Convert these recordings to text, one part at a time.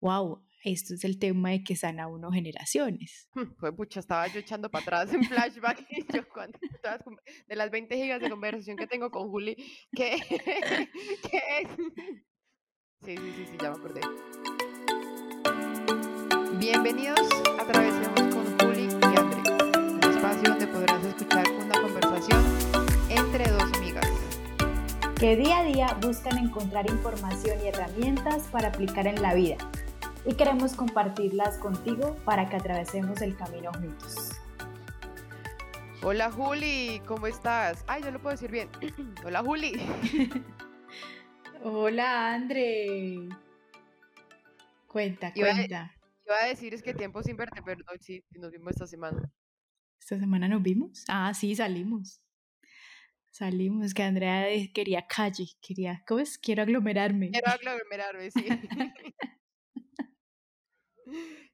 wow, esto es el tema de que sana uno generaciones. Fue pucha, estaba yo echando para atrás en flashback y yo cuando, de las 20 gigas de conversación que tengo con Juli, ¿qué, ¿qué es? Sí, sí, sí, sí, ya me acordé. Bienvenidos a Travesemos con Juli y André, un espacio donde podrás escuchar una conversación entre dos amigas. Que día a día buscan encontrar información y herramientas para aplicar en la vida y queremos compartirlas contigo para que atravesemos el camino juntos. Hola Juli, ¿cómo estás? Ay, yo lo puedo decir bien. Hola Juli. Hola André. Cuenta, cuenta. Iba a decir es que tiempo sin verte, pero no, sí, nos vimos esta semana. ¿Esta semana nos vimos? Ah, sí, salimos. Salimos, que Andrea quería calle, quería, ¿cómo es? Quiero aglomerarme. Quiero aglomerarme, sí.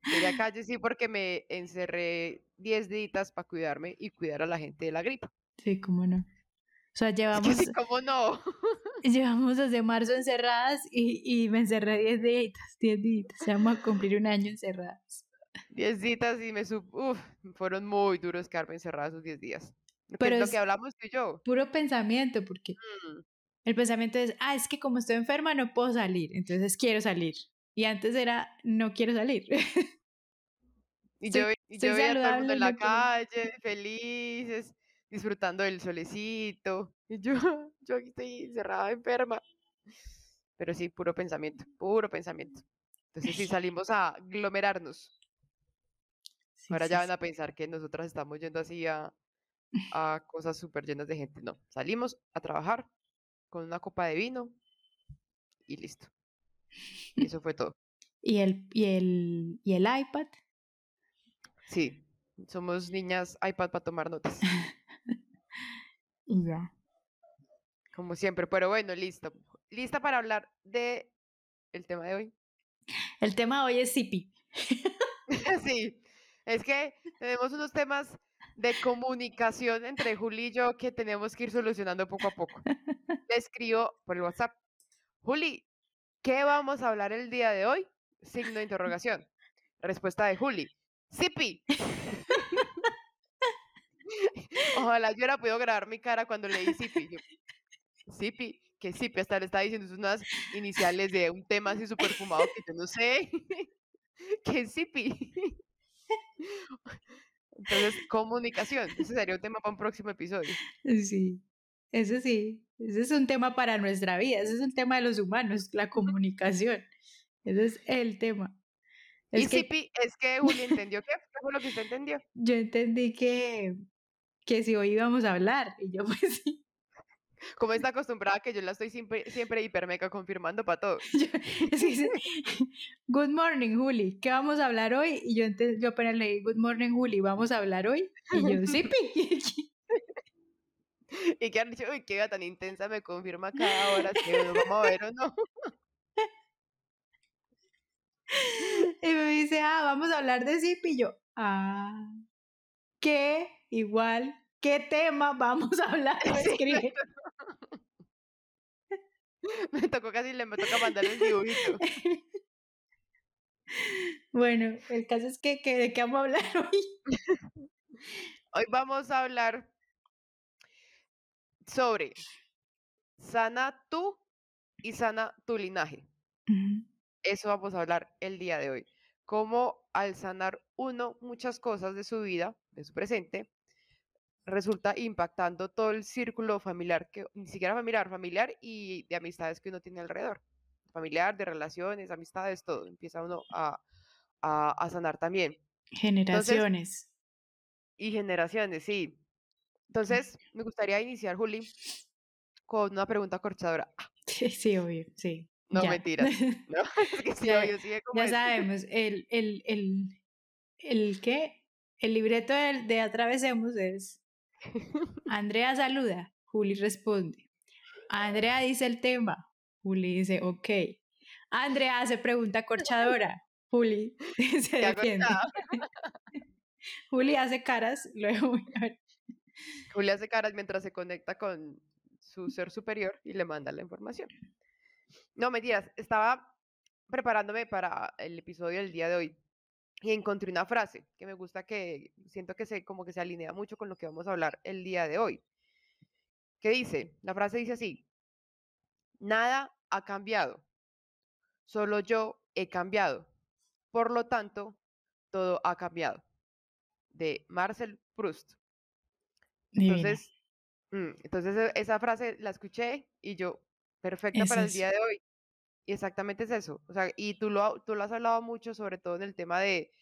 Quería calle, sí, porque me encerré 10 días para cuidarme y cuidar a la gente de la gripe. Sí, cómo no. O sea, llevamos. Sí, cómo no. llevamos desde marzo encerradas y, y me encerré 10 días, 10 días. Vamos a cumplir un año encerradas. 10 días y me sub. Uf, fueron muy duros quedarme encerradas esos 10 días. Pero es lo que hablamos tú y yo. Puro pensamiento, porque mm. el pensamiento es, ah, es que como estoy enferma no puedo salir, entonces quiero salir. Y antes era, no quiero salir. Y yo, y yo veía a todo el mundo en la calle, felices, disfrutando del solecito. Y yo, yo aquí estoy encerrada, enferma. Pero sí, puro pensamiento, puro pensamiento. Entonces sí salimos a aglomerarnos. Ahora ya van a pensar que nosotras estamos yendo así a, a cosas súper llenas de gente. No, salimos a trabajar con una copa de vino y listo. Y eso fue todo. ¿Y el, y el, y el iPad? Sí, somos niñas iPad para tomar notas. y ya. Como siempre, pero bueno, listo. ¿Lista para hablar de el tema de hoy? El tema de hoy es Zipi. sí, es que tenemos unos temas de comunicación entre Juli y yo que tenemos que ir solucionando poco a poco. Le escribo por el WhatsApp. Juli, ¿qué vamos a hablar el día de hoy? Signo de interrogación. Respuesta de Juli. Zipi. Ojalá yo hubiera podido grabar mi cara cuando leí Zipi. Zipi, que Zipi, hasta le estaba diciendo unas iniciales de un tema así súper fumado que yo no sé. ¿Qué Zipi? Entonces, comunicación. Ese sería un tema para un próximo episodio. Sí, eso sí. Ese es un tema para nuestra vida. Ese es un tema de los humanos, la comunicación. Ese es el tema. Es y que... es que Juli entendió qué, ¿Qué fue lo que usted entendió. Yo entendí que, que si hoy íbamos a hablar, y yo pues sí. Como está acostumbrada que yo la estoy siempre, siempre hiper mega confirmando para todo. good morning, Juli. ¿Qué vamos a hablar hoy? Y yo, yo apenas leí, good morning, Juli, ¿vamos a hablar hoy? Y yo, sí, y que han dicho, uy, qué tan intensa me confirma cada hora si lo vamos a ver o no. Y me dice, ah, vamos a hablar de Zip. Y yo, ah, ¿qué? Igual, ¿qué tema vamos a hablar? Sí, me tocó casi, le me toca mandarle el dibujito. Bueno, el caso es que, que, ¿de qué vamos a hablar hoy? Hoy vamos a hablar sobre sana tú y sana tu linaje. Eso vamos a hablar el día de hoy. Cómo al sanar uno muchas cosas de su vida, de su presente, resulta impactando todo el círculo familiar, que ni siquiera familiar, familiar y de amistades que uno tiene alrededor. Familiar, de relaciones, amistades, todo. Empieza uno a, a, sanar también. Generaciones. y generaciones, sí. Entonces, me gustaría iniciar, Juli, con una pregunta corchadora. Sí, sí, obvio, sí. No, mentiras. No, ya, sabemos, el, el, el, el qué, el libreto de, de Atravesemos es Andrea saluda, Juli responde. Andrea dice el tema, Juli dice ok. Andrea hace pregunta corchadora, Juli se defiende. Juli hace caras, luego Juli hace caras mientras se conecta con su ser superior y le manda la información. No, mentiras, estaba preparándome para el episodio del día de hoy y encontré una frase que me gusta que siento que se como que se alinea mucho con lo que vamos a hablar el día de hoy. ¿Qué dice? La frase dice así: Nada ha cambiado. Solo yo he cambiado. Por lo tanto, todo ha cambiado. De Marcel Proust. Entonces, mm, entonces e, esa frase la escuché y yo, perfecta para el día de hoy. Y exactamente es eso. O sea, y tú lo, tú lo has hablado mucho, sobre todo en el tema de,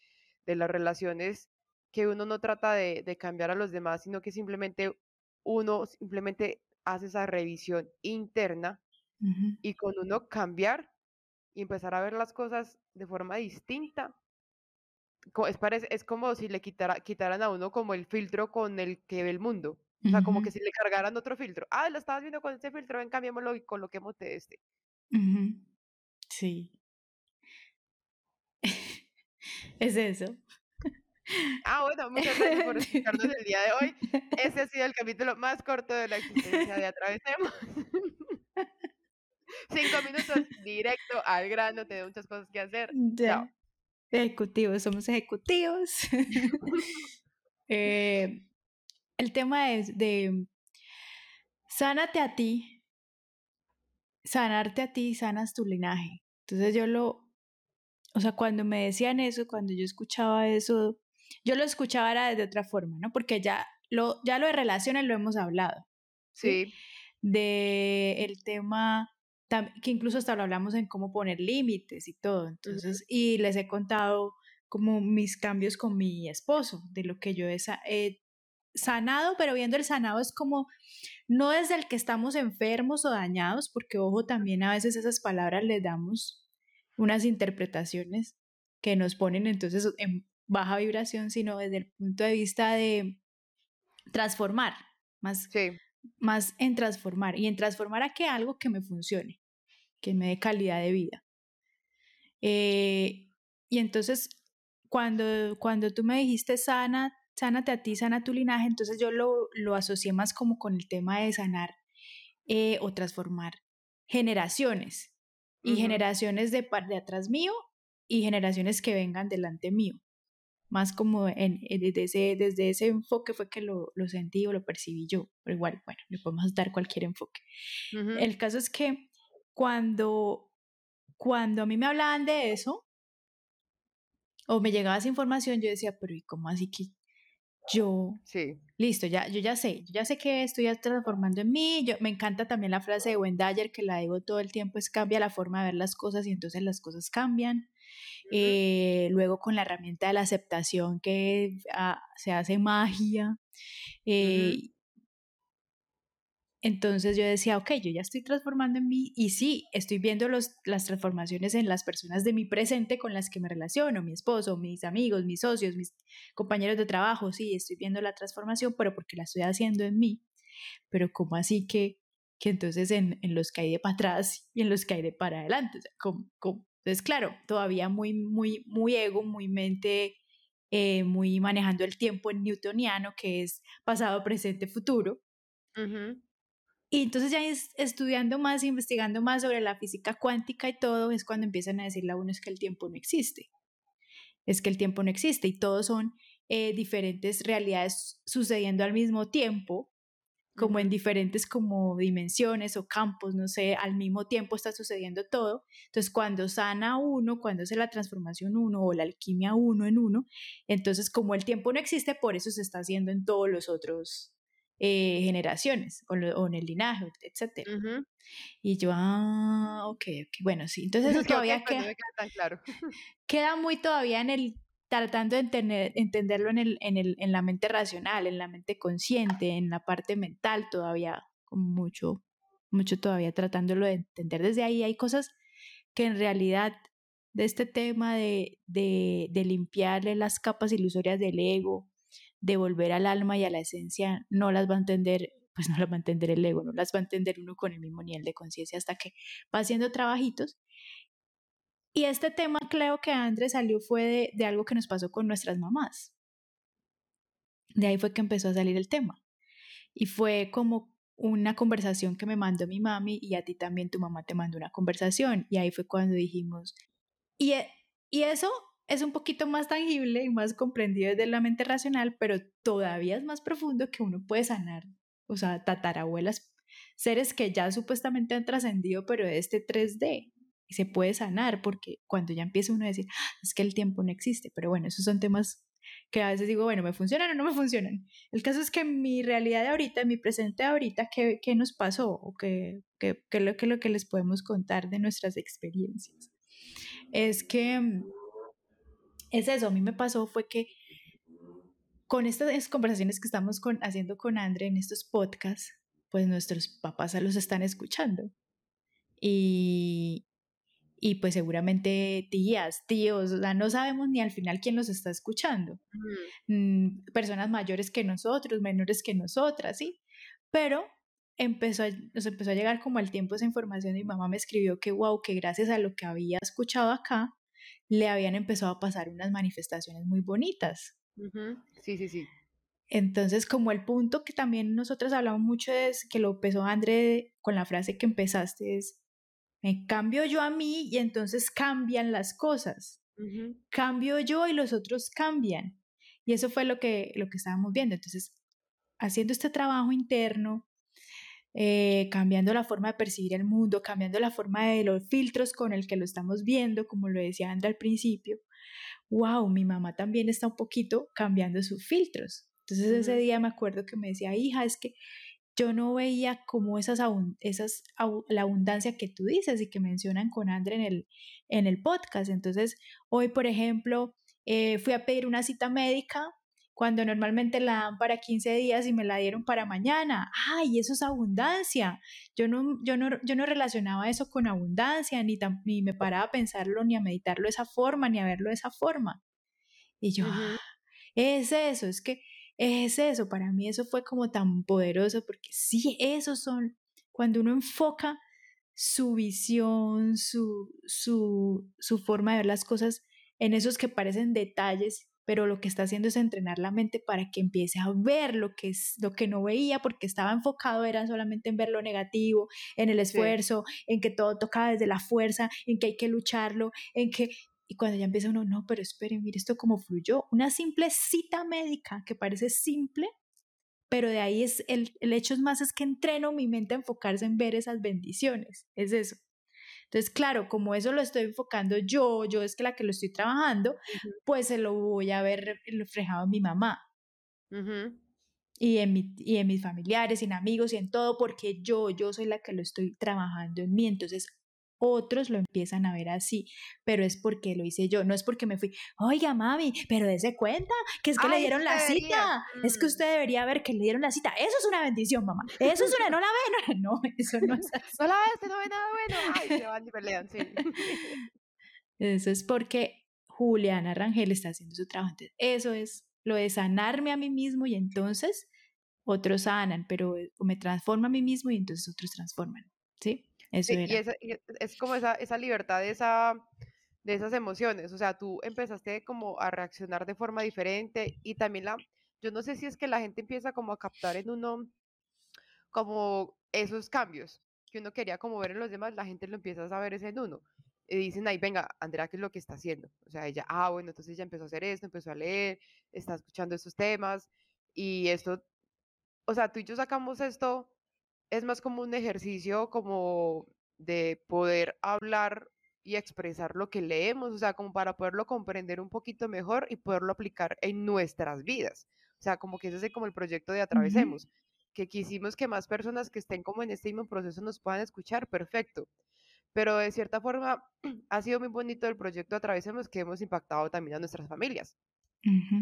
de las relaciones, que uno no trata de, de, cambiar a los demás, sino que simplemente uno simplemente hace esa revisión interna y con uno cambiar y empezar a ver las cosas de forma distinta. Es, parece, es como si le quitara, quitaran a uno como el filtro con el que ve el mundo. O sea, como que si le cargaran otro filtro. Ah, lo estabas viendo con este filtro, ven, cambiémoslo y coloquemos de este. Sí. es eso. Ah, bueno, muchas gracias por escucharnos el día de hoy. Este ha sido el capítulo más corto de la existencia de Atravesemos. Cinco minutos directo al grano, tengo muchas cosas que hacer. Chao. Ejecutivos, somos ejecutivos. Eh, el tema es de sánate a ti, sanarte a ti, sanas tu linaje. Entonces yo lo, o sea, cuando me decían eso, cuando yo escuchaba eso, yo lo escuchaba era de otra forma, ¿no? Porque ya lo, ya lo de relaciones lo hemos hablado. Sí. De el tema que incluso hasta lo hablamos en cómo poner límites y todo. Entonces, y les he contado como mis cambios con mi esposo, de lo que yo he, sanado, pero viendo el sanado es como, no es el que estamos enfermos o dañados, porque ojo, también a veces esas palabras les damos unas interpretaciones que nos ponen entonces en baja vibración, sino desde el punto de vista de transformar, más, más en transformar y en transformar a que algo que me funcione que me dé calidad de vida. Eh, y entonces, cuando, cuando tú me dijiste sana, sánate a ti, sana tu linaje, entonces yo lo, lo asocié más como con el tema de sanar eh, o transformar generaciones y generaciones de, de atrás mío y generaciones que vengan delante mío. Más como en, desde, ese, desde ese enfoque fue que lo, lo, sentí o lo percibí yo. Pero igual, bueno, le podemos dar cualquier enfoque. El caso es que cuando, cuando a mí me hablaban de eso, o me llegaba esa información, yo decía, pero ¿y cómo así que yo? Sí. Listo, ya, yo ya sé, yo ya sé que estoy transformando en mí. Yo, me encanta también la frase de Wendayer que la digo todo el tiempo, es cambia la forma de ver las cosas y entonces las cosas cambian. Eh, luego con la herramienta de la aceptación que ah, se hace magia. Eh, entonces yo decía, ok, yo ya estoy transformando en mí y sí, estoy viendo los, las transformaciones en las personas de mi presente con las que me relaciono, mi esposo, mis amigos, mis socios, mis compañeros de trabajo, sí, estoy viendo la transformación, pero porque la estoy haciendo en mí. Pero ¿cómo así que, que entonces en, en los que hay de para atrás y en los que hay de para adelante? ¿cómo, Entonces, claro, todavía muy, muy, muy ego, muy mente, eh, muy manejando el tiempo en newtoniano, que es pasado, presente, futuro. Y entonces ya estudiando más, investigando más sobre la física cuántica y todo, es cuando empiezan a decirle a uno es que el tiempo no existe. Es que el tiempo no existe y todos son eh, diferentes realidades sucediendo al mismo tiempo, como en diferentes como dimensiones o campos, no sé, al mismo tiempo está sucediendo todo. Entonces, cuando sana uno, cuando hace la transformación uno o la alquimia uno en uno, entonces como el tiempo no existe, por eso se está haciendo en todos los otros eh, generaciones o, en el linaje, etc. Y yo, ah, ok, bueno, sí. Entonces eso todavía queda, claro. queda muy todavía en el tratando de entender, entenderlo en, el, en, el, en la mente racional, en la mente consciente, en la parte mental todavía, con mucho, mucho todavía tratándolo de entender desde ahí. Hay cosas que en realidad de este tema de, de, de limpiarle las capas ilusorias del ego, de volver al alma y a la esencia, no las va a entender, pues no las va a entender el ego, no las va a entender uno con el mismo nivel de conciencia hasta que va haciendo trabajitos. Y este tema creo que Andrés salió fue de, algo que nos pasó con nuestras mamás. De ahí fue que empezó a salir el tema. Y fue como una conversación que me mandó mi mami y a ti también tu mamá te mandó una conversación. Y ahí fue cuando dijimos, Y, e, y eso es un poquito más tangible y más comprendido desde la mente racional, pero todavía es más profundo que uno puede sanar, o sea, tatarabuelas, seres que ya supuestamente han trascendido, pero de este 3D, y se puede sanar, porque cuando ya empieza uno a decir, ah, es que el tiempo no existe, pero bueno, esos son temas que a veces digo, bueno, ¿me funcionan o no me funcionan? El caso es que mi realidad de ahorita, mi presente de ahorita, ¿qué, qué nos pasó? ¿O qué, qué, qué, lo, qué lo que les podemos contar de nuestras experiencias? Es que mm, es eso, a mí me pasó fue que con estas conversaciones que estamos con, haciendo con Andre en estos podcasts, pues nuestros papás los están escuchando. Y, y pues seguramente tías, tíos, o sea, no sabemos ni al final quién los está escuchando. Mm, personas mayores que nosotros, menores que nosotras, ¿sí? Pero empezó nos empezó a llegar como al tiempo esa información y mi mamá me escribió que wow, que gracias a lo que había escuchado acá, le habían empezado a pasar unas manifestaciones muy bonitas. Sí, sí, sí. Entonces, como el punto que también nosotros hablamos mucho es que lo empezó André con la frase que empezaste es me cambio yo a mí y entonces cambian las cosas. Cambio yo y los otros cambian. Y eso fue lo que, lo que estábamos viendo. Entonces, haciendo este trabajo interno, eh, cambiando la forma de percibir el mundo, cambiando la forma de los filtros con el que lo estamos viendo, como lo decía Andra al principio, wow, mi mamá también está un poquito cambiando sus filtros. Entonces ese día me acuerdo que me decía, hija, es que yo no veía como esas, esas la abundancia que tú dices y que mencionan con André en el, en el podcast. Entonces, hoy, por ejemplo, eh, fui a pedir una cita médica cuando normalmente la dan para 15 días y me la dieron para mañana. ¡Ay, eso es abundancia! Yo no, yo no, yo no relacionaba eso con abundancia, ni, ni me paraba a pensarlo, ni a meditarlo de esa forma, ni a verlo de esa forma. Y yo, ah, es eso, es que es eso, para mí eso fue como tan poderoso porque sí, esos son, cuando uno enfoca su visión, su, su, su forma de ver las cosas en esos que parecen detalles, pero lo que está haciendo es entrenar la mente para que empiece a ver lo que, es, lo que no veía porque estaba enfocado era solamente en ver lo negativo, en el esfuerzo, en que todo toca desde la fuerza, en que hay que lucharlo, en que y cuando ya empieza uno, no, pero esperen, mire esto como fluyó. Una simple cita médica que parece simple, pero de ahí es el, el hecho es más es que entreno mi mente a enfocarse en ver esas bendiciones. Es eso. Entonces, claro, como eso lo estoy enfocando yo, yo es que la que lo estoy trabajando, pues se lo voy a ver reflejado en mi mamá. y, en mi, y en mis familiares, en amigos y en todo, porque yo, yo soy la que lo estoy trabajando en mí. Entonces, otros lo empiezan a ver así, pero es porque lo hice yo, no es porque me fui, oiga mami, pero dése cuenta que es que le dieron la cita, es que mm. usted debería ver que le dieron la cita, eso es una bendición, mamá, eso es una, no la ve, no, eso no es así. No la ve, no ve nada bueno, ay, se van y pelean, sí. Eso es porque Juliana Rangel está haciendo su trabajo, entonces eso es lo de sanarme a mí mismo y entonces otros sanan, pero me transforma a mí mismo y entonces otros transforman, ¿sí? Y, es como esa, esa libertad de, esa, de esas emociones, o sea, tú empezaste como a reaccionar de forma diferente y también la, yo no sé si es que la gente empieza como a captar en uno como esos cambios que uno quería como ver en los demás, la gente lo empieza a saber ese en uno. Y dicen ahí, venga, Andrea, ¿qué es lo que está haciendo? O sea, ella, ah, bueno, entonces ella empezó a hacer esto, empezó a leer, está escuchando estos temas y esto, o sea, tú y yo sacamos esto es más como un ejercicio como de poder hablar y expresar lo que leemos, o sea, como para poderlo comprender un poquito mejor y poderlo aplicar en nuestras vidas. O sea, como que ese es como el proyecto de Atravesemos, que quisimos que más personas que estén como en este mismo proceso nos puedan escuchar, perfecto. Pero de cierta forma ha sido muy bonito el proyecto Atravesemos que hemos impactado también a nuestras familias.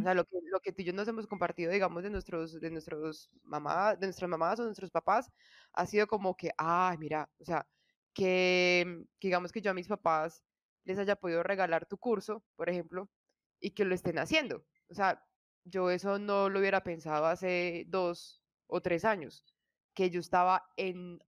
O sea, lo que, lo que tú y yo nos hemos compartido, digamos, de nuestros, de nuestros mamás, de nuestras mamás o nuestros papás, ha sido como que, ay, mira, o sea, que, digamos que yo a mis papás les haya podido regalar tu curso, por ejemplo, y que lo estén haciendo. O sea, yo eso no lo hubiera pensado hace dos o tres años, que yo estaba en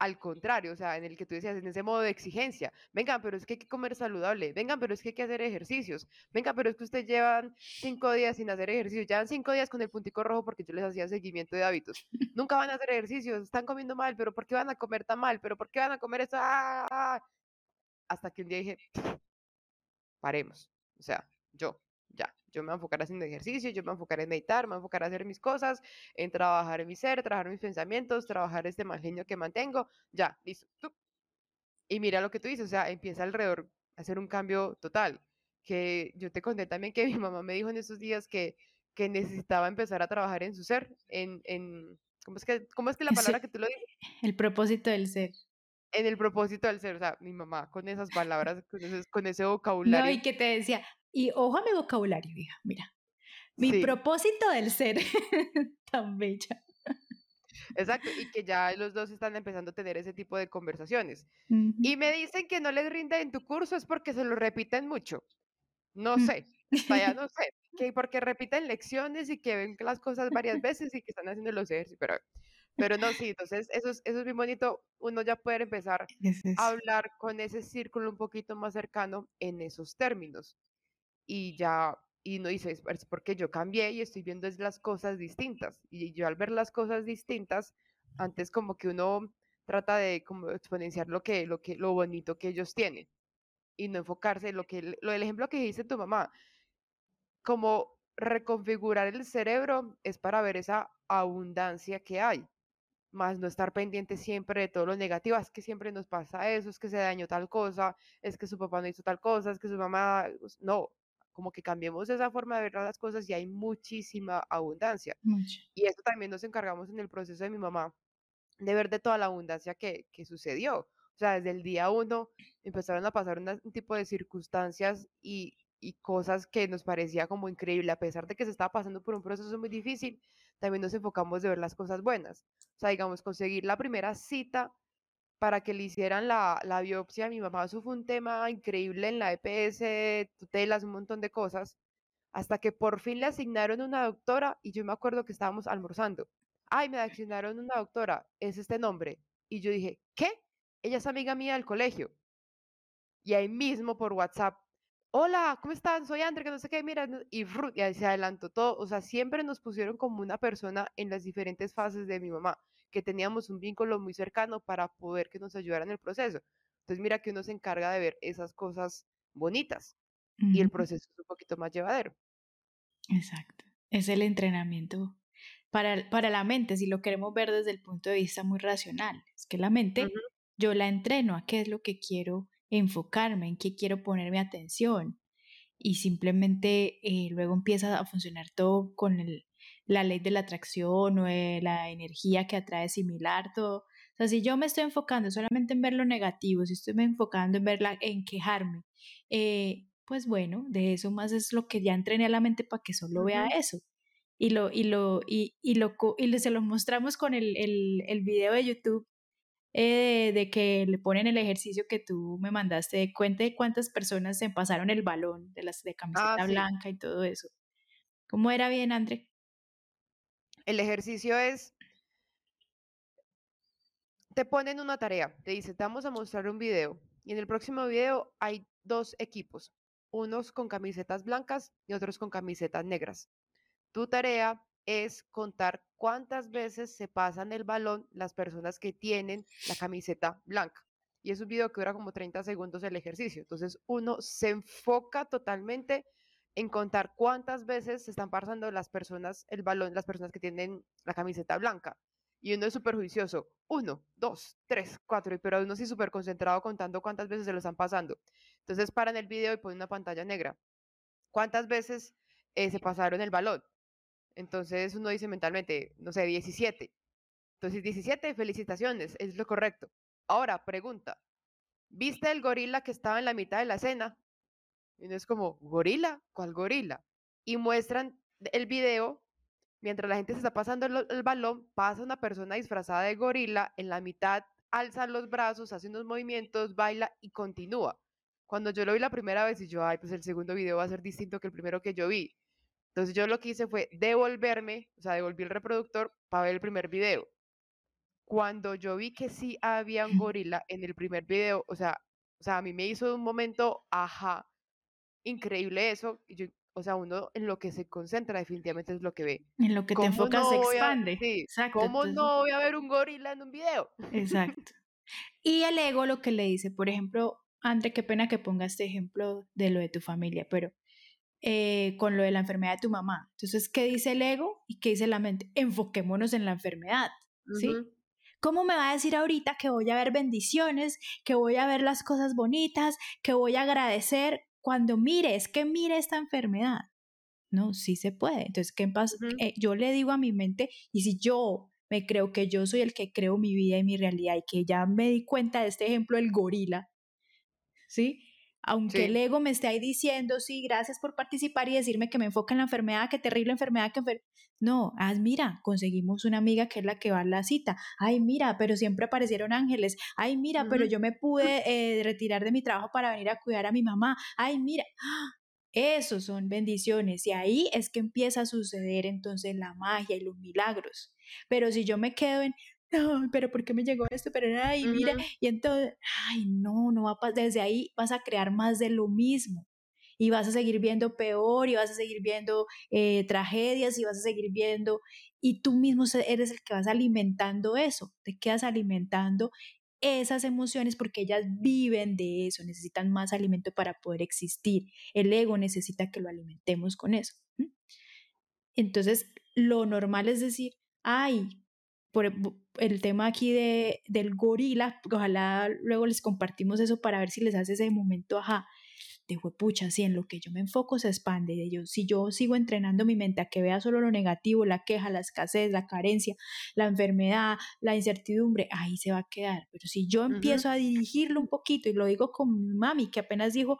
al contrario, o sea, en el que tú decías, en ese modo de exigencia, vengan, pero es que hay que comer saludable, vengan, pero es que hay que hacer ejercicios, vengan, pero es que ustedes llevan cinco días sin hacer ejercicio, llevan cinco días con el puntico rojo porque yo les hacía seguimiento de hábitos, nunca van a hacer ejercicios, están comiendo mal, pero ¿por qué van a comer tan mal? ¿Pero por qué van a comer eso? ¡Ah! Hasta que un día dije, paremos. O sea, yo, yo me voy a enfocar haciendo ejercicio, yo me voy a enfocar en meditar, me voy a enfocar a hacer mis cosas, en trabajar en mi ser, trabajar mis pensamientos, trabajar este mal genio que mantengo, ya, listo. Y mira lo que tú dices, o sea, empieza alrededor a hacer un cambio total. Que yo te conté también que mi mamá me dijo en esos días que, que necesitaba empezar a trabajar en su ser, en, en ¿cómo, es que, ¿cómo es que la palabra que tú lo dices? El propósito del ser en el propósito del ser, o sea, mi mamá con esas palabras, con ese, con ese vocabulario. No, y que te decía, y ojo a mi vocabulario, hija, mira. Mi propósito del ser, tan bella. Exacto, y que ya los dos están empezando a tener ese tipo de conversaciones. Y me dicen que no les rinde en tu curso es porque se lo repiten mucho. No mm. sé, vaya, no sé, que porque repiten lecciones y que ven las cosas varias veces y que están haciendo los ejercicios, pero, pero no, sí, entonces eso es, eso es muy bonito, uno ya puede empezar a hablar con ese círculo un poquito más cercano en esos términos y ya, y no dice, es porque yo cambié y estoy viendo es las cosas distintas. Y yo al ver las cosas distintas, antes como que uno trata de como exponenciar lo que, lo que, lo bonito que ellos tienen y no enfocarse en lo que, lo del ejemplo que dice tu mamá, como reconfigurar el cerebro es para ver esa abundancia que hay más no estar pendiente siempre de todo lo negativo, es que siempre nos pasa eso, es que se dañó tal cosa, es que su papá no hizo tal cosa, es que su mamá, no, como que cambiemos esa forma de ver las cosas y hay muchísima abundancia. Y eso también nos encargamos en el proceso de mi mamá, de ver de toda la abundancia que, que sucedió. O sea, desde el día uno empezaron a pasar un tipo de circunstancias y, y cosas que nos parecía como increíble, a pesar de que se estaba pasando por un proceso muy difícil, también nos enfocamos de ver las cosas buenas. O sea, digamos, conseguir la primera cita para que le hicieran la, la biopsia. Mi mamá, eso fue un tema increíble en la EPS, tutelas, un montón de cosas, hasta que por fin le asignaron una doctora y yo me acuerdo que estábamos almorzando. Ay, me asignaron una doctora, es este nombre. Y yo dije, ¿qué? Ella es amiga mía del colegio. Y ahí mismo por WhatsApp hola, ¿cómo están? Soy André, que no sé qué, mira, y, y ahí se adelantó todo, o sea, siempre nos pusieron como una persona en las diferentes fases de mi mamá, que teníamos un vínculo muy cercano para poder que nos ayudaran en el proceso. Entonces, mira que uno se encarga de ver esas cosas bonitas y el proceso es un poquito más llevadero. Exacto, es el entrenamiento para, para la mente, si lo queremos ver desde el punto de vista muy racional, es que la mente yo la entreno a qué es lo que quiero enfocarme, en qué quiero ponerme atención. Y simplemente eh, luego empieza a funcionar todo con la ley de la atracción o la energía que atrae similar, todo. O sea, si yo me estoy enfocando solamente en ver lo negativo, si estoy enfocando en verla, en quejarme, eh, pues bueno, de eso más es lo que ya entrené a la mente para que solo vea eso. Y lo, y lo, y, y lo, y se lo mostramos con el, el, el video de YouTube eh, de que le ponen el ejercicio que tú me mandaste, cuente cuántas personas se pasaron el balón de las de camiseta ah, blanca y todo eso. ¿Cómo era bien, André? El ejercicio es, te ponen una tarea, te dice, te vamos a mostrar un video y en el próximo video hay dos equipos, unos con camisetas blancas y otros con camisetas negras. Tu tarea es contar cuántas veces se pasan el balón las personas que tienen la camiseta blanca. Y es un video que dura como 30 segundos el ejercicio. Entonces uno se enfoca totalmente en contar cuántas veces se están pasando las personas el balón, las personas que tienen la camiseta blanca. Y uno es súper juicioso. Uno, dos, tres, cuatro. Pero uno sí súper concentrado contando cuántas veces se lo están pasando. Entonces paran el video y ponen una pantalla negra. ¿Cuántas veces eh, se pasaron el balón? Entonces uno dice mentalmente, no sé, 17. Entonces 17, felicitaciones, es lo correcto. Ahora, pregunta, ¿viste el gorila que estaba en la mitad de la escena? Y es como, ¿gorila? ¿Cuál gorila? Y muestran el video, mientras la gente se está pasando el, balón, pasa una persona disfrazada de gorila en la mitad, alza los brazos, hace unos movimientos, baila y continúa. Cuando yo lo vi la primera vez y yo, ay, pues el segundo video va a ser distinto que el primero que yo vi. Entonces yo lo que hice fue devolverme, o sea, devolví el reproductor para ver el primer video. Cuando yo vi que sí había un gorila en el primer video, o sea, o sea, a mí me hizo un momento, ajá, increíble eso. Yo, o sea, uno en lo que se concentra definitivamente es lo que ve. En lo que te enfocas se expande. Exacto. ¿Cómo no voy a ver un gorila en un video? Exacto. Y el ego lo que le dice, por ejemplo, André, qué pena que ponga este ejemplo de lo de tu familia, pero eh, con lo de la enfermedad de tu mamá. Entonces, ¿qué dice el ego y qué dice la mente? Enfoquémonos en la enfermedad, ¿sí? ¿Cómo me va a decir ahorita que voy a ver bendiciones, que voy a ver las cosas bonitas, que voy a agradecer cuando mire, es que mire esta enfermedad? No, sí se puede. Entonces, ¿qué pasa? Eh, yo le digo a mi mente, y si yo me creo que yo soy el que creo mi vida y mi realidad y que ya me di cuenta de este ejemplo del gorila, ¿sí? Aunque el ego me esté ahí diciendo, sí, gracias por participar y decirme que me enfoca en la enfermedad, qué terrible enfermedad, que No, haz, mira, conseguimos una amiga que es la que va a la cita. Ay, mira, pero siempre aparecieron ángeles. Ay, mira, pero yo me pude eh, retirar de mi trabajo para venir a cuidar a mi mamá. Ay, mira, ¡ah! esos son bendiciones. Y ahí es que empieza a suceder entonces la magia y los milagros. Pero si yo me quedo en, no, pero ¿por qué me llegó esto? Pero ay, mira, y entonces, ay, no, no va a desde ahí vas a crear más de lo mismo y vas a seguir viendo peor y vas a seguir viendo eh, tragedias y vas a seguir viendo y tú mismo eres el que vas alimentando eso, te quedas alimentando esas emociones porque ellas viven de eso, necesitan más alimento para poder existir. El ego necesita que lo alimentemos con eso. Entonces, lo normal es decir, ay, por el tema aquí de, del gorila, ojalá luego les compartimos eso para ver si les hace ese momento, ajá, de pucha, si en lo que yo me enfoco se expande, de yo, si yo sigo entrenando mi mente a que vea solo lo negativo, la queja, la escasez, la carencia, la enfermedad, la incertidumbre, ahí se va a quedar, pero si yo empiezo a dirigirlo un poquito y lo digo con mi mami, que apenas dijo,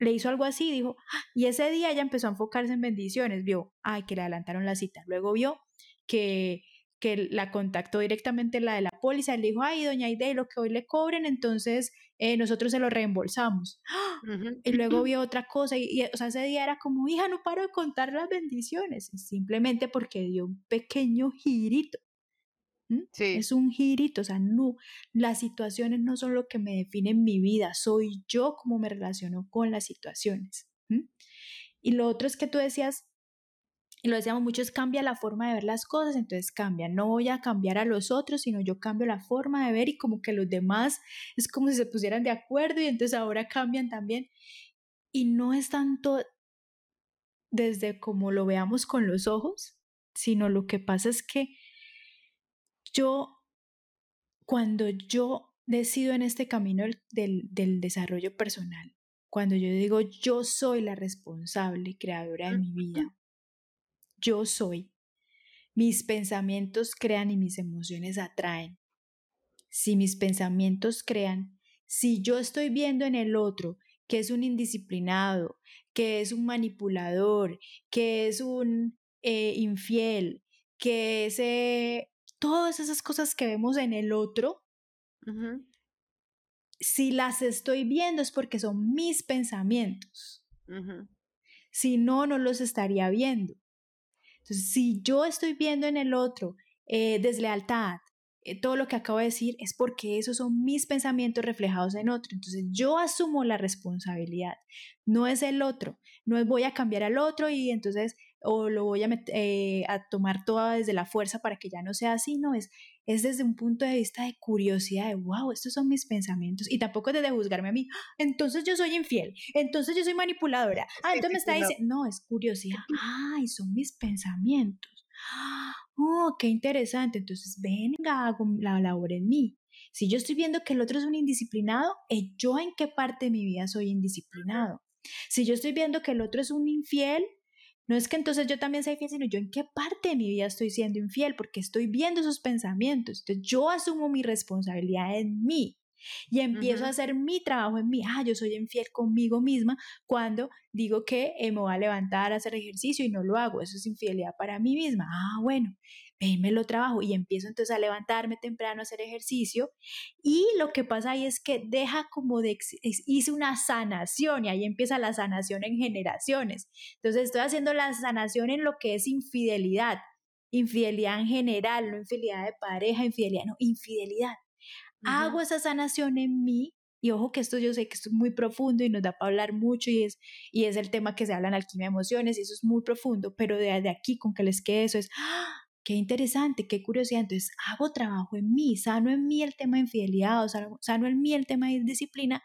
le hizo algo así, dijo, ah", y ese día ella empezó a enfocarse en bendiciones, vio, ay, que le adelantaron la cita, luego vio que que la contactó directamente la de la póliza, le dijo, ay, doña Aide, lo que hoy le cobren, entonces eh, nosotros se lo reembolsamos. Y luego vio otra cosa, y, o sea, ese día era como, hija, no paro de contar las bendiciones, simplemente porque dio un pequeño girito. Sí. Es un girito, o sea, no, las situaciones no son lo que me define en mi vida, soy yo como me relaciono con las situaciones. Y lo otro es que tú decías, y lo decíamos muchos, cambia la forma de ver las cosas, entonces cambia. No voy a cambiar a los otros, sino yo cambio la forma de ver y como que los demás es como si se pusieran de acuerdo y entonces ahora cambian también. Y no es tanto desde como lo veamos con los ojos, sino lo que pasa es que yo, cuando yo decido en este camino del, del desarrollo personal, cuando yo digo yo soy la responsable creadora de mi vida, yo soy. Mis pensamientos crean y mis emociones atraen. Si mis pensamientos crean, si yo estoy viendo en el otro que es un indisciplinado, que es un manipulador, que es un eh, infiel, que es eh, todas esas cosas que vemos en el otro, si las estoy viendo es porque son mis pensamientos. Si no, no los estaría viendo. Entonces, si yo estoy viendo en el otro eh, deslealtad, eh, todo lo que acabo de decir es porque esos son mis pensamientos reflejados en otro. Entonces yo asumo la responsabilidad, no es el otro, no es voy a cambiar al otro y entonces o lo voy a, eh, a tomar toda desde la fuerza para que ya no sea así, no, es, es desde un punto de vista de curiosidad, de wow, estos son mis pensamientos y tampoco desde juzgarme a mí, ah, entonces yo soy infiel, entonces yo soy manipuladora, ah, entonces me está diciendo, no, es curiosidad, ay, son mis pensamientos, oh, qué interesante, entonces venga, hago la labor en mí. Si yo estoy viendo que el otro es un indisciplinado, ¿eh, ¿yo en qué parte de mi vida soy indisciplinado? Si yo estoy viendo que el otro es un infiel, no es que entonces yo también sea infiel, sino yo en qué parte de mi vida estoy siendo infiel, porque estoy viendo esos pensamientos. Entonces yo asumo mi responsabilidad en mí y empiezo a hacer mi trabajo en mí. Ah, yo soy infiel conmigo misma cuando digo que eh, me voy a levantar a hacer ejercicio y no lo hago. Eso es infidelidad para mí misma. Ah, bueno, me lo trabajo y empiezo entonces a levantarme temprano a hacer ejercicio y lo que pasa ahí es que deja como de, hice una sanación y ahí empieza la sanación en generaciones. Entonces estoy haciendo la sanación en lo que es infidelidad, infidelidad en general, no infidelidad de pareja, infidelidad, no, infidelidad. Hago esa sanación en mí y ojo que esto yo sé que es muy profundo y nos da para hablar mucho y es, y es el tema que se habla en alquimia de emociones y eso es muy profundo, pero de, de aquí con que les quede eso es, ¡ah! Qué interesante, qué curiosidad. Entonces hago trabajo en mí, sano en mí el tema de infidelidad, o sano, en mí el tema de disciplina.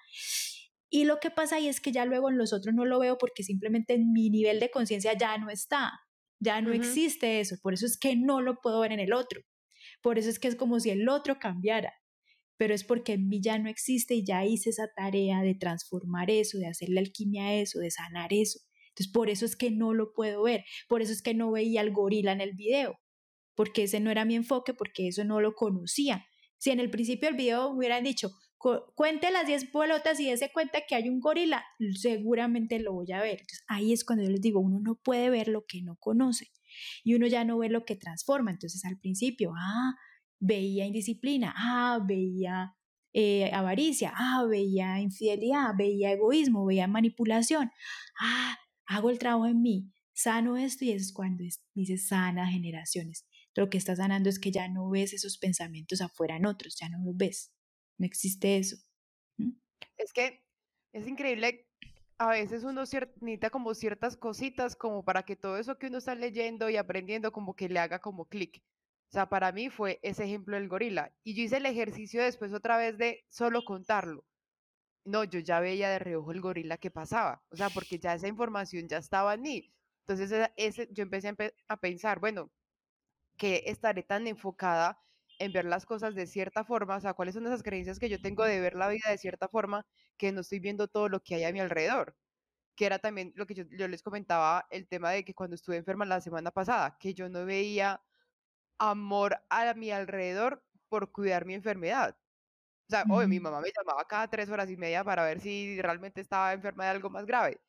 Y lo que pasa ahí es que ya luego en los otros no lo veo porque simplemente en mi nivel de conciencia ya no está, ya no existe eso. Por eso es que no lo puedo ver en el otro. Por eso es que es como si el otro cambiara. Pero es porque en mí ya no existe y ya hice esa tarea de transformar eso, de hacerle alquimia a eso, de sanar eso. Entonces, por eso es que no lo puedo ver. Por eso es que no veía al gorila en el video porque ese no era mi enfoque, porque eso no lo conocía. Si en el principio del video hubieran dicho, cuente las 10 pelotas y ese cuenta que hay un gorila, seguramente lo voy a ver. Entonces, ahí es cuando yo les digo, uno no puede ver lo que no conoce y uno ya no ve lo que transforma. Entonces, al principio, ah, veía indisciplina, ah, veía eh, avaricia, ah, veía infidelidad, veía egoísmo, veía manipulación, ah, hago el trabajo en mí, sano esto y eso es cuando dice sana generaciones lo que está sanando es que ya no ves esos pensamientos afuera en otros, ya no los ves. No existe eso. Es que es increíble, a veces uno necesita como ciertas cositas como para que todo eso que uno está leyendo y aprendiendo como que le haga como clic. O sea, para mí fue ese ejemplo del gorila. Y yo hice el ejercicio después otra vez de solo contarlo. No, yo ya veía de reojo el gorila que pasaba. O sea, porque ya esa información ya estaba en mí. Entonces ese, yo empecé a, a pensar, bueno, que estaré tan enfocada en ver las cosas de cierta forma, o sea, cuáles son esas creencias que yo tengo de ver la vida de cierta forma que no estoy viendo todo lo que hay a mi alrededor. Que era también lo que yo, les comentaba, el tema de que cuando estuve enferma la semana pasada, que yo no veía amor a mi alrededor por cuidar mi enfermedad. O sea, hoy mi mamá me llamaba cada tres horas y media para ver si realmente estaba enferma de algo más grave.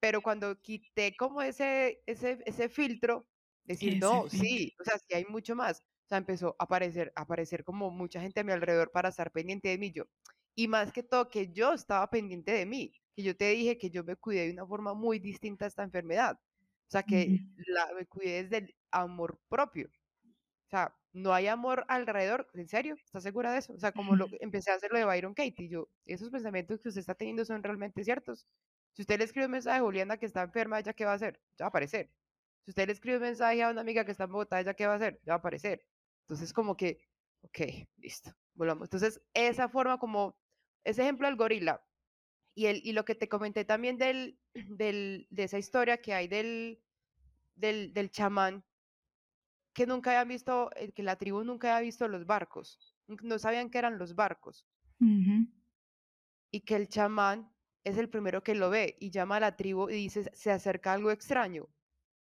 Pero cuando quité como ese, ese, ese filtro, Decir, no, sí, o sea, sí hay mucho más. O sea, empezó a aparecer, a aparecer como mucha gente a mi alrededor para estar pendiente de mí. Yo, y más que todo, que yo estaba pendiente de mí. Que yo te dije que yo me cuidé de una forma muy distinta a esta enfermedad. O sea, que la, me cuidé desde el amor propio. O sea, no hay amor alrededor. ¿En serio? ¿Estás segura de eso? O sea, como lo, empecé a hacer lo de Byron Katie, yo, esos pensamientos que usted está teniendo son realmente ciertos. Si usted le escribe un mensaje a Juliana que está enferma, ¿ella qué va a hacer? Ya va a aparecer. Si usted le escribe un mensaje a una amiga que está en Bogotá, ¿ella qué va a hacer? Ya va a aparecer. Entonces, como que, ok, listo, volvamos. Entonces, esa forma como, ese ejemplo del gorila y, el, y lo que te comenté también del, del, de esa historia que hay del, del, del chamán, que nunca habían visto, eh, que la tribu nunca había visto los barcos, no sabían que eran los barcos. Y que el chamán es el primero que lo ve y llama a la tribu y dice, se acerca algo extraño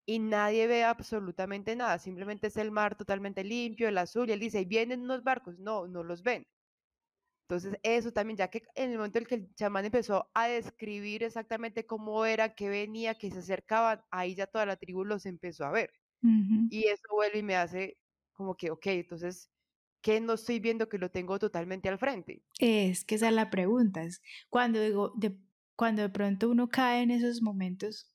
y nadie ve absolutamente nada, simplemente es el mar totalmente limpio, el azul, y él dice, ¿y vienen unos barcos? No, no los ven. Entonces, eso también, ya que en el momento en que el chamán empezó a describir exactamente cómo era, que venía, que se acercaban, ahí ya toda la tribu los empezó a ver. Y eso vuelve y me hace como que, ok, entonces, ¿qué no estoy viendo que lo tengo totalmente al frente? Es que esa es la pregunta, es cuando digo, de, cuando de pronto uno cae en esos momentos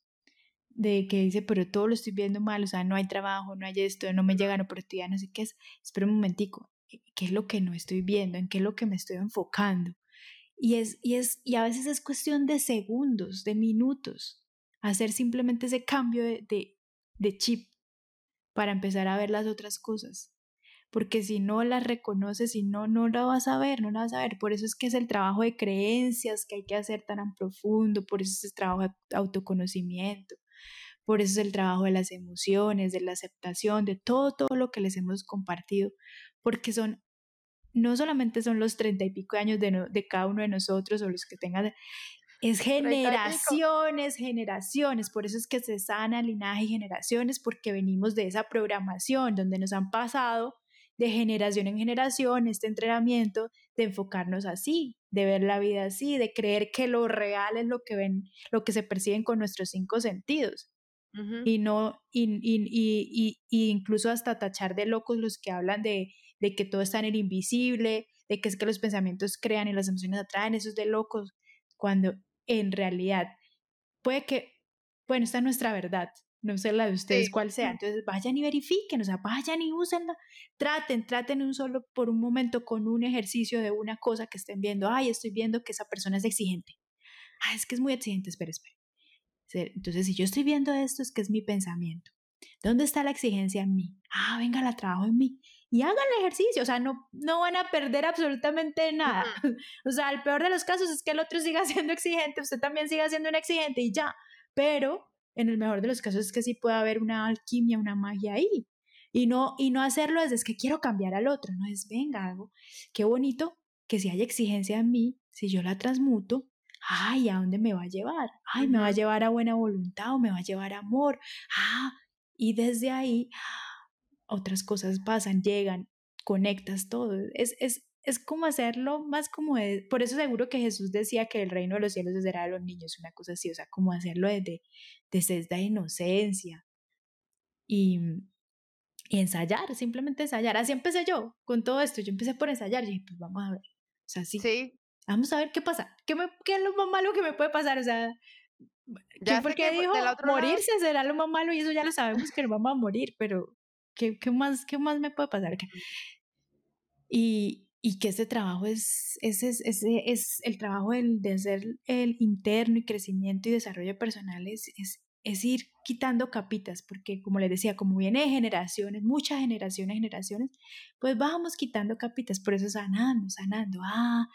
de que dice, pero todo lo estoy viendo mal, o sea, no hay trabajo, no hay esto, no me llegan oportunidades, no sé qué es. Espera un momentico, ¿qué es lo que no estoy viendo? ¿En qué es lo que me estoy enfocando? Y, es, y, es, y a veces es cuestión de segundos, de minutos, hacer simplemente ese cambio de, de, de chip para empezar a ver las otras cosas. Porque si no las reconoces, si no, no la vas a ver, no la vas a ver. Por eso es que es el trabajo de creencias que hay que hacer tan profundo, por eso es el trabajo de autoconocimiento por eso es el trabajo de las emociones, de la aceptación, de todo, todo lo que les hemos compartido, porque son, no solamente son los treinta y pico años de, de cada uno de nosotros o los que tengan, es generaciones, generaciones, por eso es que se sana linaje y generaciones, porque venimos de esa programación donde nos han pasado de generación en generación este entrenamiento de enfocarnos así, de ver la vida así, de creer que lo real es lo que ven, lo que se perciben con nuestros cinco sentidos y no, y, y, y, incluso hasta tachar de locos los que hablan de, de, que todo está en el invisible, de que es que los pensamientos crean y las emociones atraen, eso es de locos, cuando en realidad puede que, bueno, esta es nuestra verdad, no sé la de ustedes cuál sea, entonces vayan y verifiquen, o sea, vayan y úsenla, traten, traten un solo por un momento con un ejercicio de una cosa que estén viendo, ay, estoy viendo que esa persona es exigente, ay, es que es muy exigente, espera, espera entonces, si yo estoy viendo esto, es que es mi pensamiento. ¿Dónde está la exigencia en mí? Ah, venga, la trabajo en mí. Y hagan el ejercicio, o sea, no, no van a perder absolutamente nada. o sea, el peor de los casos es que el otro siga siendo exigente, usted también siga siendo un exigente y ya. Pero en el mejor de los casos es que sí puede haber una alquimia, una magia ahí. Y no, y no hacerlo desde es que quiero cambiar al otro, no es, venga, algo. Qué bonito que si hay exigencia en mí, si yo la transmuto, ay, ¿a dónde me va a llevar? Ay, me va a llevar a buena voluntad o me va a llevar a amor. Ah, y desde ahí otras cosas pasan, llegan, conectas todo. Es, es, es como hacerlo más como de, por eso seguro que Jesús decía que el reino de los cielos es de los niños, una cosa así, o sea, como hacerlo desde, desde esta inocencia y, y ensayar, simplemente ensayar. Así empecé yo con todo esto, yo empecé por ensayar y dije, pues vamos a ver, o sea, sí, sí. Vamos a ver qué pasa, qué, me, qué es lo más malo que me puede pasar, o sea, ¿quién fue que dijo morirse será lo más malo y eso ya lo sabemos que nos vamos a morir, pero ¿qué, qué más, qué más me puede pasar? Y, y que ese trabajo es, ese es, ese es el trabajo del, de hacer el interno y crecimiento y desarrollo personal es, es, es, ir quitando capitas, porque como les decía, como viene de generaciones, muchas generaciones, generaciones, pues vamos quitando capitas, por eso sanando, sanando. Ah,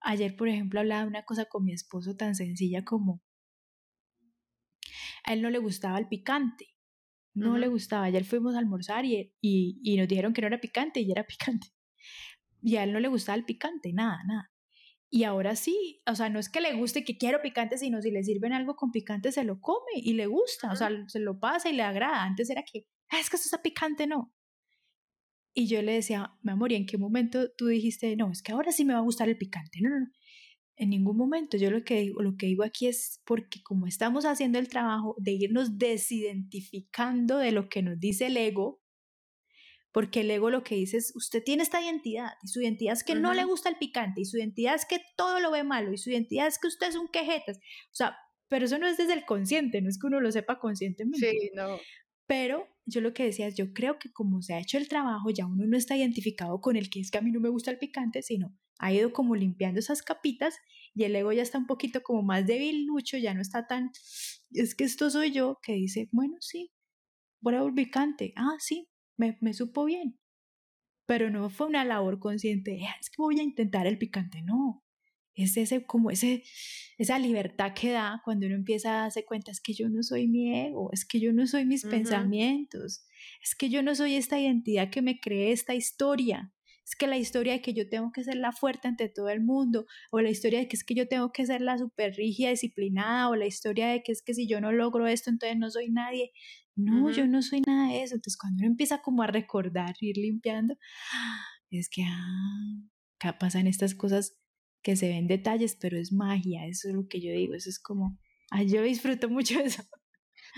ayer por ejemplo hablaba de una cosa con mi esposo tan sencilla como a él no le gustaba el picante. No le gustaba. Ayer fuimos a almorzar y, y, y, nos dijeron que no era picante y era picante y a él no le gustaba el picante, nada, nada. Y ahora sí, o sea, no es que le guste que quiero picante, sino si le sirven algo con picante se lo come y le gusta, o sea, se lo pasa y le agrada. Antes era que, ah, es que esto está picante, no. Y yo le decía, mi amor, ¿y en qué momento tú dijiste, no, es que ahora sí me va a gustar el picante? No, no, no. En ningún momento. Yo lo que digo, lo que digo aquí es porque como estamos haciendo el trabajo de irnos desidentificando de lo que nos dice el ego, porque el ego lo que dice es, usted tiene esta identidad, y su identidad es que no le gusta el picante, y su identidad es que todo lo ve malo, y su identidad es que usted es un quejetas. O sea, pero eso no es desde el consciente, no es que uno lo sepa conscientemente. Sí, no. Pero yo lo que decía es, yo creo que como se ha hecho el trabajo, ya uno no está identificado con el que es que a mí no me gusta el picante, sino ha ido como limpiando esas capitas y el ego ya está un poquito como más débil, lucho, ya no está tan, es que esto soy yo, que dice, bueno, sí, voy a picante, ah, sí, me, me supo bien. Pero no fue una labor consciente, ah, es que voy a intentar el picante, no. Es ese, como ese, esa libertad que da cuando uno empieza a darse cuenta, es que yo no soy mi ego, es que yo no soy mis pensamientos, es que yo no soy esta identidad que me cree esta historia, es que la historia de que yo tengo que ser la fuerte ante todo el mundo, o la historia de que es que yo tengo que ser la super rígida, disciplinada, o la historia de que es que si yo no logro esto, entonces no soy nadie. No, yo no soy nada de eso. Entonces, cuando uno empieza como a recordar, ir limpiando, es que, ah, acá pasan estas cosas que se ven detalles, pero es magia, eso es lo que yo digo, eso es como, ay, yo disfruto mucho eso.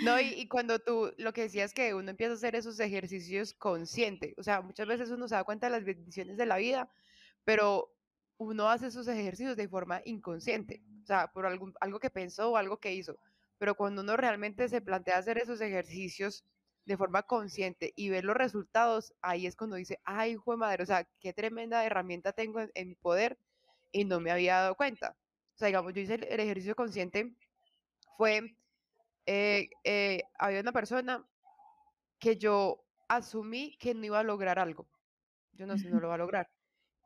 No, y, cuando tú, lo que decías que uno empieza a hacer esos ejercicios consciente, o sea, muchas veces uno se da cuenta de las bendiciones de la vida, pero uno hace esos ejercicios de forma inconsciente, o sea, por algún, algo que pensó o algo que hizo pero cuando uno realmente se plantea hacer esos ejercicios de forma consciente y ver los resultados, ahí es cuando dice, ay, hijo de madre, o sea, qué tremenda herramienta tengo en, mi poder y no me había dado cuenta. O sea, digamos, yo hice el, ejercicio consciente, fue, eh, eh, había una persona que yo asumí que no iba a lograr algo. Yo no sé, no lo va a lograr.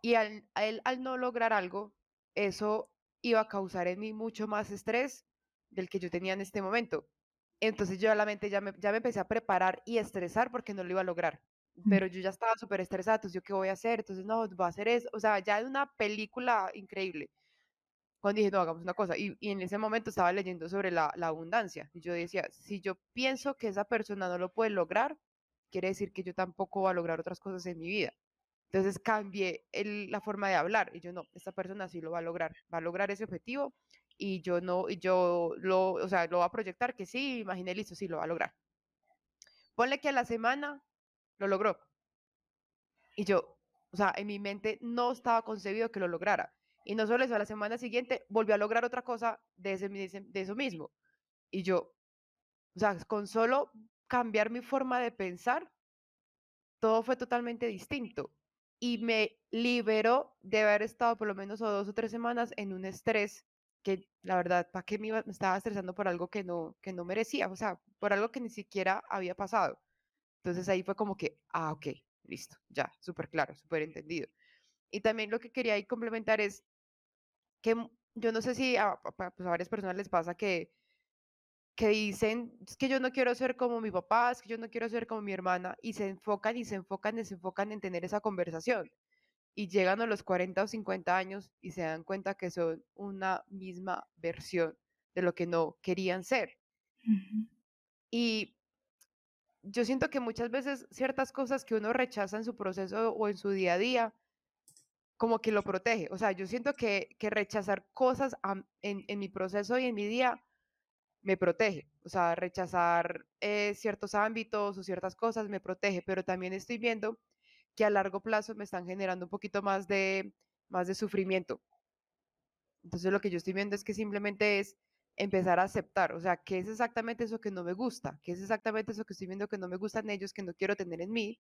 Y al, él, al no lograr algo, eso iba a causar en mí mucho más estrés del que yo tenía en este momento. Entonces yo a la mente ya me, ya me empecé a preparar y estresar porque no lo iba a lograr. Pero yo ya estaba súper estresada, entonces yo qué voy a hacer, entonces no, voy a hacer eso. O sea, ya es una película increíble. Cuando dije, no, hagamos una cosa. Y, y en ese momento estaba leyendo sobre la, la abundancia. Y yo decía, si yo pienso que esa persona no lo puede lograr, quiere decir que yo tampoco voy a lograr otras cosas en mi vida. Entonces cambié el, la forma de hablar y yo no, esta persona sí lo va a lograr, va a lograr ese objetivo y yo no, y yo lo, o sea, lo va a proyectar que sí, imaginé listo, sí, lo va a lograr. Ponle que a la semana lo logró. Y yo, o sea, en mi mente no estaba concebido que lo lograra. Y no solo eso, a la semana siguiente volvió a lograr otra cosa de, ese, de eso mismo. Y yo, o sea, con solo cambiar mi forma de pensar, todo fue totalmente distinto. Y me liberó de haber estado por lo menos dos o tres semanas en un estrés que la verdad, ¿para qué me, iba, me, estaba estresando por algo que no, que no merecía? O sea, por algo que ni siquiera había pasado. Entonces ahí fue como que, ah, ok, listo, ya, súper claro, súper entendido. Y también lo que quería ahí complementar es que yo no sé si a, pues a varias personas les pasa que, que dicen, es que yo no quiero ser como mi papá, es que yo no quiero ser como mi hermana, y se enfocan y se enfocan y se enfocan en tener esa conversación. Y llegan a los 40 o 50 años y se dan cuenta que son una misma versión de lo que no querían ser. Y yo siento que muchas veces ciertas cosas que uno rechaza en su proceso o en su día a día, como que lo protege. O sea, yo siento que, que rechazar cosas en, en, mi proceso y en mi día me protege. O sea, rechazar eh, ciertos ámbitos o ciertas cosas me protege, pero también estoy viendo que a largo plazo me están generando un poquito más de, más de sufrimiento. Entonces lo que yo estoy viendo es que simplemente es empezar a aceptar, o sea, qué es exactamente eso que no me gusta, qué es exactamente eso que estoy viendo que no me gusta en ellos, que no quiero tener en mí.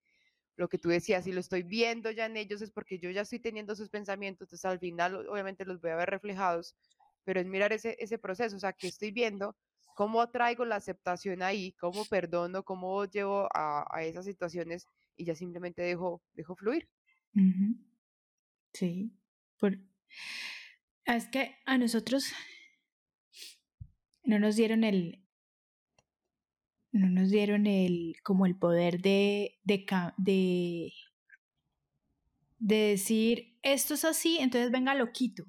Lo que tú decías, si lo estoy viendo ya en ellos es porque yo ya estoy teniendo sus pensamientos, entonces al final obviamente los voy a ver reflejados, pero es mirar ese, ese proceso, o sea, que estoy viendo, cómo traigo la aceptación ahí, cómo perdono, cómo llevo a, a esas situaciones y ya simplemente dejo, dejo fluir. Sí, por... es que a nosotros no nos dieron el, no nos dieron el, como el poder de, de, de, de decir, esto es así, entonces venga, lo quito.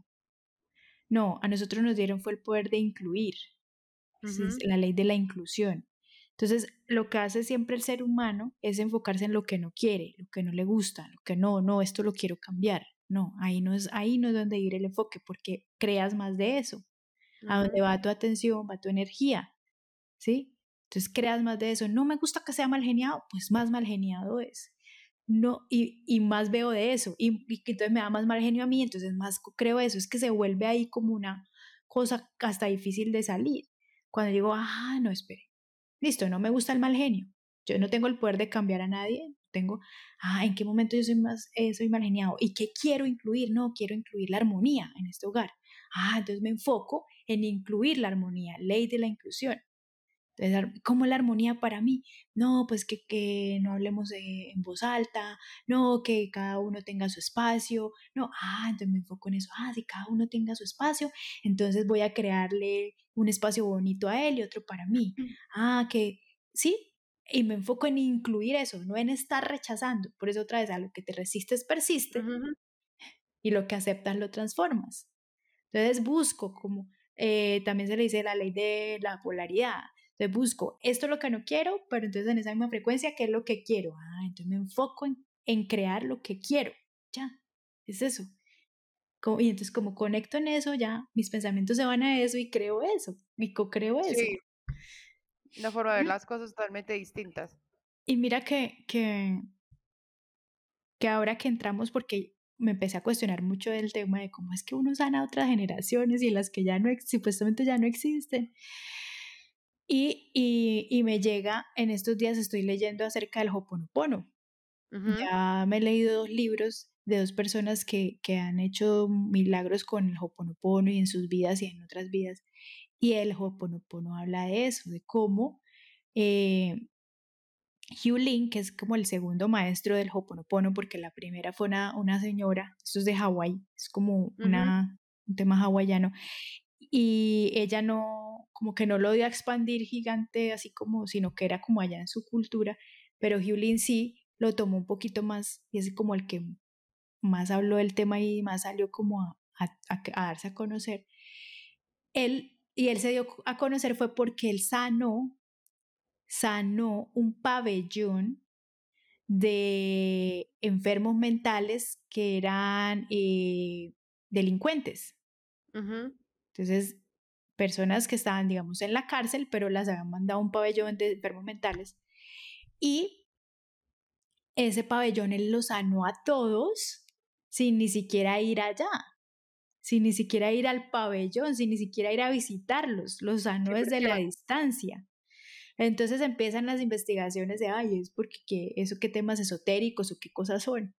No, a nosotros nos dieron fue el poder de incluir, la ley de la inclusión. Entonces, lo que hace siempre el ser humano es enfocarse en lo que no quiere, lo que no le gusta, lo que no, no, esto lo quiero cambiar. No, ahí no es, ahí no es donde ir el enfoque, porque creas más de eso. A dónde va tu atención, va tu energía, ¿sí? Entonces creas más de eso. No me gusta que sea mal geniado, pues más mal geniado es. No, y, y más veo de eso, y, y, entonces me da más mal genio a mí, entonces más creo eso, es que se vuelve ahí como una cosa hasta difícil de salir. Cuando digo, ah, no, espere, listo, no me gusta el mal genio, yo no tengo el poder de cambiar a nadie, tengo, ah, ¿en qué momento yo soy más, eh, soy mal geniado? ¿Y qué quiero incluir? No, quiero incluir la armonía en este hogar. Ah, entonces me enfoco en incluir la armonía, ley de la inclusión. Entonces, ¿cómo la armonía para mí? No, pues que, que no hablemos en voz alta, no, que cada uno tenga su espacio, no, ah, entonces me enfoco en eso, ah, si cada uno tenga su espacio, entonces voy a crearle un espacio bonito a él y otro para mí. Ah, que sí, y me enfoco en incluir eso, no en estar rechazando. Por eso otra vez a lo que te resistes persiste y lo que aceptas lo transformas. Entonces busco como, eh, también se le dice la ley de la polaridad. Entonces busco, esto es lo que no quiero, pero entonces en esa misma frecuencia, ¿qué es lo que quiero? Ah, entonces me enfoco en, en crear lo que quiero. Ya, es eso. y entonces como conecto en eso, ya mis pensamientos se van a eso y creo eso, y co-creo eso. Sí. Una forma de ver las cosas totalmente distintas. Y mira que, que, que ahora que entramos, porque me empecé a cuestionar mucho del tema de cómo es que uno sana a otras generaciones y las que ya no, supuestamente ya no existen. Y, y, y, me llega, en estos días estoy leyendo acerca del Hoponopono. Ya me he leído dos libros de dos personas que, que han hecho milagros con el Hoponopono y en sus vidas y en otras vidas. Y el Hoponopono habla de eso, de cómo eh, Hugh Lin, que es como el segundo maestro del Hoponopono, porque la primera fue una, una señora, esto es de Hawái, es como una, un tema hawaiano, y ella no, como que no lo dio a expandir gigante, así como, sino que era como allá en su cultura, pero Hugh Lin sí lo tomó un poquito más, y es como el que más habló del tema y más salió como a, a darse a conocer. Él, y él se dio a conocer fue porque él sanó sanó un pabellón de enfermos mentales que eran eh, delincuentes. Entonces, personas que estaban, digamos, en la cárcel, pero las habían mandado a un pabellón de enfermos mentales. Y ese pabellón él los sanó a todos sin ni siquiera ir allá, sin ni siquiera ir al pabellón, sin ni siquiera ir a visitarlos, los sanó desde la distancia. Entonces empiezan las investigaciones de, ay, es porque qué, eso qué temas esotéricos o qué cosas son.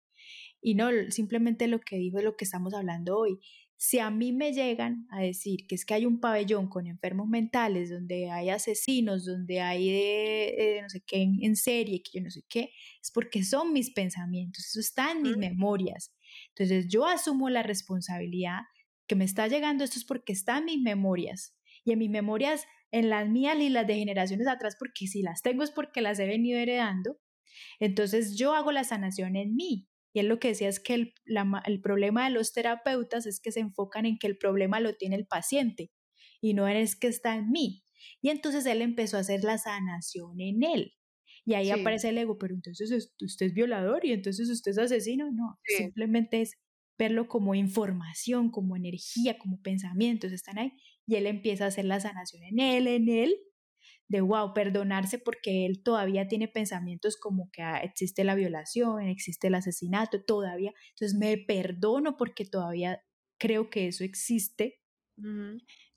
Y no, simplemente lo que dijo es lo que estamos hablando hoy. si a mí me llegan a decir que es que hay un pabellón con enfermos mentales, donde hay asesinos, donde hay de, no sé qué en, serie, que yo no sé qué, es porque son mis pensamientos, eso está en mis memorias. Entonces yo asumo la responsabilidad que me está llegando, esto es porque está en mis memorias. Y en mis memorias, en las mías y las de generaciones atrás, porque si las tengo es porque las he venido heredando. Entonces yo hago la sanación en mí. Y él lo que decía es que el, el problema de los terapeutas es que se enfocan en que el problema lo tiene el paciente y no es que está en mí. Y entonces él empezó a hacer la sanación en él. Y ahí aparece el ego, pero entonces usted es violador y entonces usted es asesino. No, simplemente es verlo como información, como energía, como pensamientos, están ahí. Y él empieza a hacer la sanación en él, en él, de wow, perdonarse porque él todavía tiene pensamientos como que ah, existe la violación, existe el asesinato, todavía. Entonces me perdono porque todavía creo que eso existe.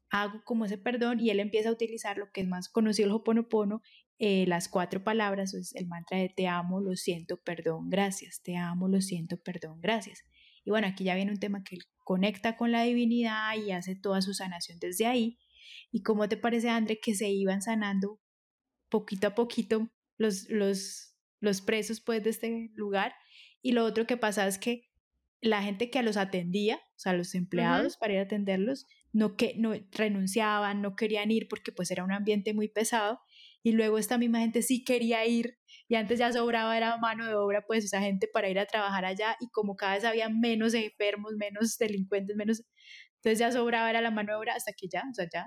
Hago como ese perdón y él empieza a utilizar lo que es más conocido el Hoponopono, eh, las cuatro palabras, es el mantra de te amo, lo siento, perdón, gracias, te amo, lo siento, perdón, gracias. Y bueno, aquí ya viene un tema que él conecta con la divinidad y hace toda su sanación desde ahí. ¿Y cómo te parece, André, que se iban sanando poquito a poquito los, los, los presos pues, de este lugar? Y lo otro que pasa es que la gente que los atendía, o sea, los empleados para ir a atenderlos, no, que, no renunciaban, no querían ir porque pues era un ambiente muy pesado y luego esta misma gente sí quería ir y antes ya sobraba era mano de obra pues esa gente para ir a trabajar allá y como cada vez había menos enfermos, menos delincuentes, menos entonces ya sobraba era la mano de obra hasta que ya, o sea, ya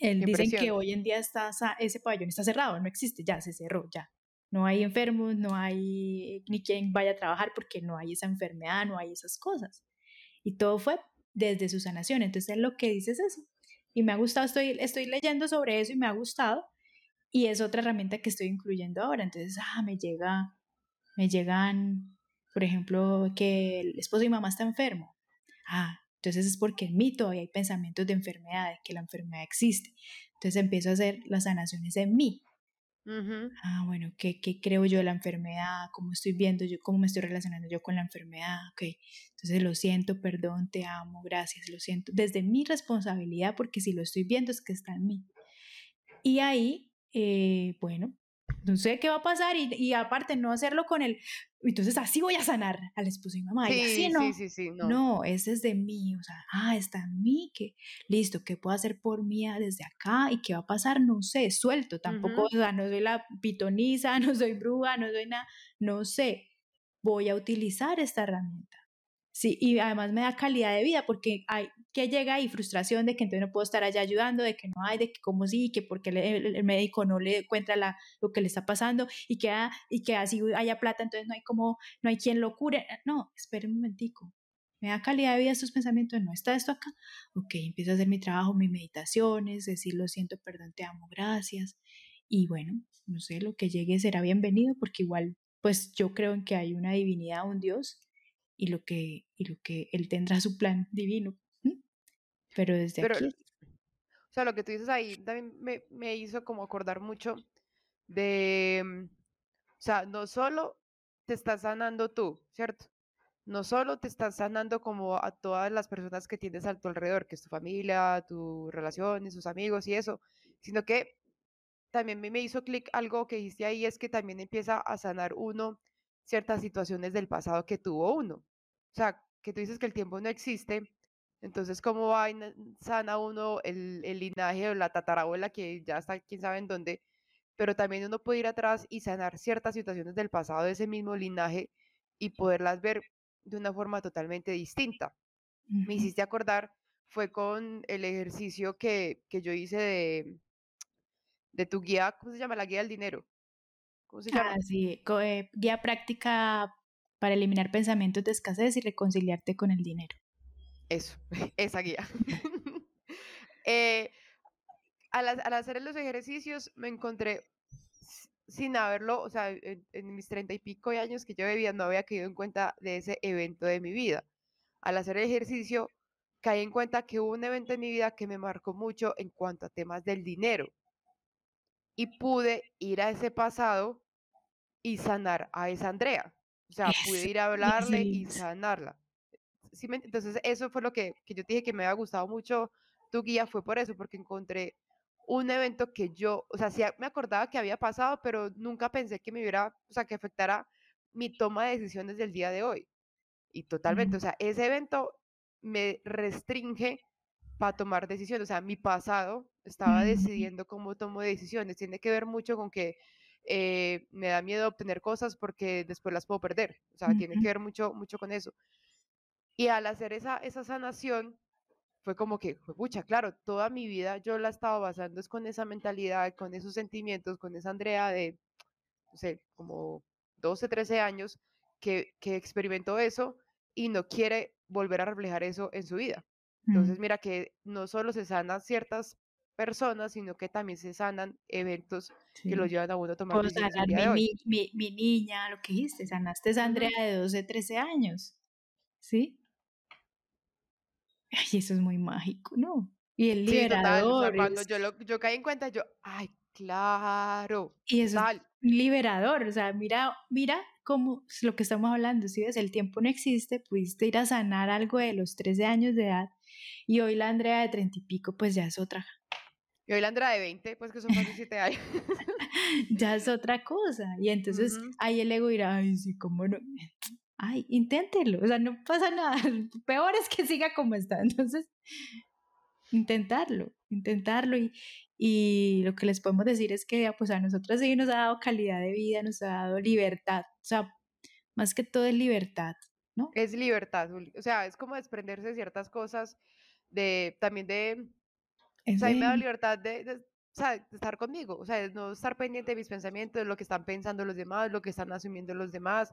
él dicen que hoy en día está ese pabellón está cerrado, no existe, ya se cerró, ya. No hay enfermos, no hay ni quien vaya a trabajar porque no hay esa enfermedad, no hay esas cosas. Y todo fue desde su sanación. Entonces, lo que dice es eso. Y me ha gustado, estoy, estoy leyendo sobre eso y me ha gustado. Y es otra herramienta que estoy incluyendo ahora. Entonces, ah, me llega, me llegan, por ejemplo, que el esposo y mamá está enfermo. Ah, entonces es porque en mí todavía hay pensamientos de enfermedad, de que la enfermedad existe. Entonces empiezo a hacer las sanaciones en mí. Ah, bueno, ¿qué, ¿qué, creo yo de la enfermedad? ¿Cómo estoy viendo yo? ¿Cómo me estoy relacionando yo con la enfermedad? Ok, entonces lo siento, perdón, te amo, gracias, lo siento. Desde mi responsabilidad, porque si lo estoy viendo es que está en mí. Y ahí, eh, bueno, no sé qué va a pasar y, y, aparte no hacerlo con el, entonces así voy a sanar al esposo y mamá. y así no. Sí, sí, sí, no. no, ese es de mí, o sea, ah, está en mí, que listo, ¿qué puedo hacer por mí desde acá? ¿Y qué va a pasar? No sé, suelto, tampoco, o sea, no soy la pitoniza, no soy bruja, no soy nada, no sé, voy a utilizar esta herramienta. Y además me da calidad de vida porque hay que llega ahí frustración de que entonces no puedo estar allá ayudando, de que no hay, de que como sí, que porque el, médico no le encuentra la, lo que le está pasando y que, y que así haya plata, entonces no hay como, no hay quien lo cure. No, espere un momentico. Me da calidad de vida estos pensamientos, no está esto acá. Ok, empiezo a hacer mi trabajo, mis meditaciones, decir lo siento, perdón, te amo, gracias. Y bueno, no sé, lo que llegue será bienvenido porque igual, pues yo creo en que hay una divinidad, un Dios y lo que, y lo que él tendrá su plan divino. Pero desde aquí. O sea, lo que tú dices ahí también me, me hizo como acordar mucho de, mm, o sea, no solo te estás sanando tú, ¿cierto? No solo te estás sanando como a todas las personas que tienes a tu alrededor, que es tu familia, tus relaciones, tus amigos y eso, sino que también me hizo clic algo que dijiste ahí, es que también empieza a sanar uno ciertas situaciones del pasado que tuvo uno. O sea, que tú dices que el tiempo no existe, entonces, ¿cómo va sana uno el, el linaje o la tatarabuela que ya está quién sabe en dónde? Pero también uno puede ir atrás y sanar ciertas situaciones del pasado de ese mismo linaje y poderlas ver de una forma totalmente distinta. Me hiciste acordar, fue con el ejercicio que, que yo hice de, de tu guía, ¿cómo se llama? La guía del dinero. ¿Cómo se llama? Ah, sí, eh, guía práctica para eliminar pensamientos de escasez y reconciliarte con el dinero. Eso, esa guía. Eh, al, hacer los ejercicios me encontré sin haberlo, o sea, en, mis treinta y pico de años que yo vivía no había caído en cuenta de ese evento de mi vida. Al hacer el ejercicio caí en cuenta que hubo un evento en mi vida que me marcó mucho en cuanto a temas del dinero. Y pude ir a ese pasado y sanar a esa Andrea. O sea, pude ir a hablarle y sanarla. ¿sí entonces eso fue lo que, que yo te dije que me había gustado mucho tu guía, fue por eso, porque encontré un evento que yo, o sea, sí me acordaba que había pasado, pero nunca pensé que me hubiera, o sea, que afectara mi toma de decisiones del día de hoy. Y totalmente, o sea, ese evento me restringe para tomar decisiones. O sea, mi pasado estaba decidiendo cómo tomo decisiones. Tiene que ver mucho con que eh, me da miedo obtener cosas porque después las puedo perder. O sea, tiene que ver mucho, mucho con eso. Y al hacer esa, esa sanación, fue como que, pucha, claro, toda mi vida yo la estaba basando es con esa mentalidad, con esos sentimientos, con esa Andrea de, no sé, como 12, 13 años, que, que experimentó eso y no quiere volver a reflejar eso en su vida. Entonces, mira que no solo se sanan ciertas personas, sino que también se sanan eventos que lo llevan a uno a tomar decisiones. mi, mi, mi, niña, lo que dijiste, sanaste a Andrea de 12, 13 años. ¿Sí? Ay, eso es muy mágico, ¿no? Y el liberador. cuando yo, lo, yo caí en cuenta, yo, ay, claro. Y eso es liberador, o sea, mira, mira cómo es lo que estamos hablando, si ves, el tiempo no existe, pudiste ir a sanar algo de los 13 años de edad y hoy la Andrea de 30 y pico, pues ya es otra. Y hoy la Andrea de 20, pues que son más de 7 años. ya es otra cosa. Y entonces ahí el ego dirá, ay, sí, cómo no ay, inténtelo, o sea, no pasa nada, peor es que siga como está, entonces, intentarlo, intentarlo y, y lo que les podemos decir es que pues a nosotros sí nos ha dado calidad de vida, nos ha dado libertad, o sea, más que todo es libertad, ¿no? Es libertad, o sea, es como desprenderse de ciertas cosas, de también de, o sea, me da libertad de, de, de estar conmigo, o sea, no estar pendiente de mis pensamientos, de lo que están pensando los demás, lo que están asumiendo los demás,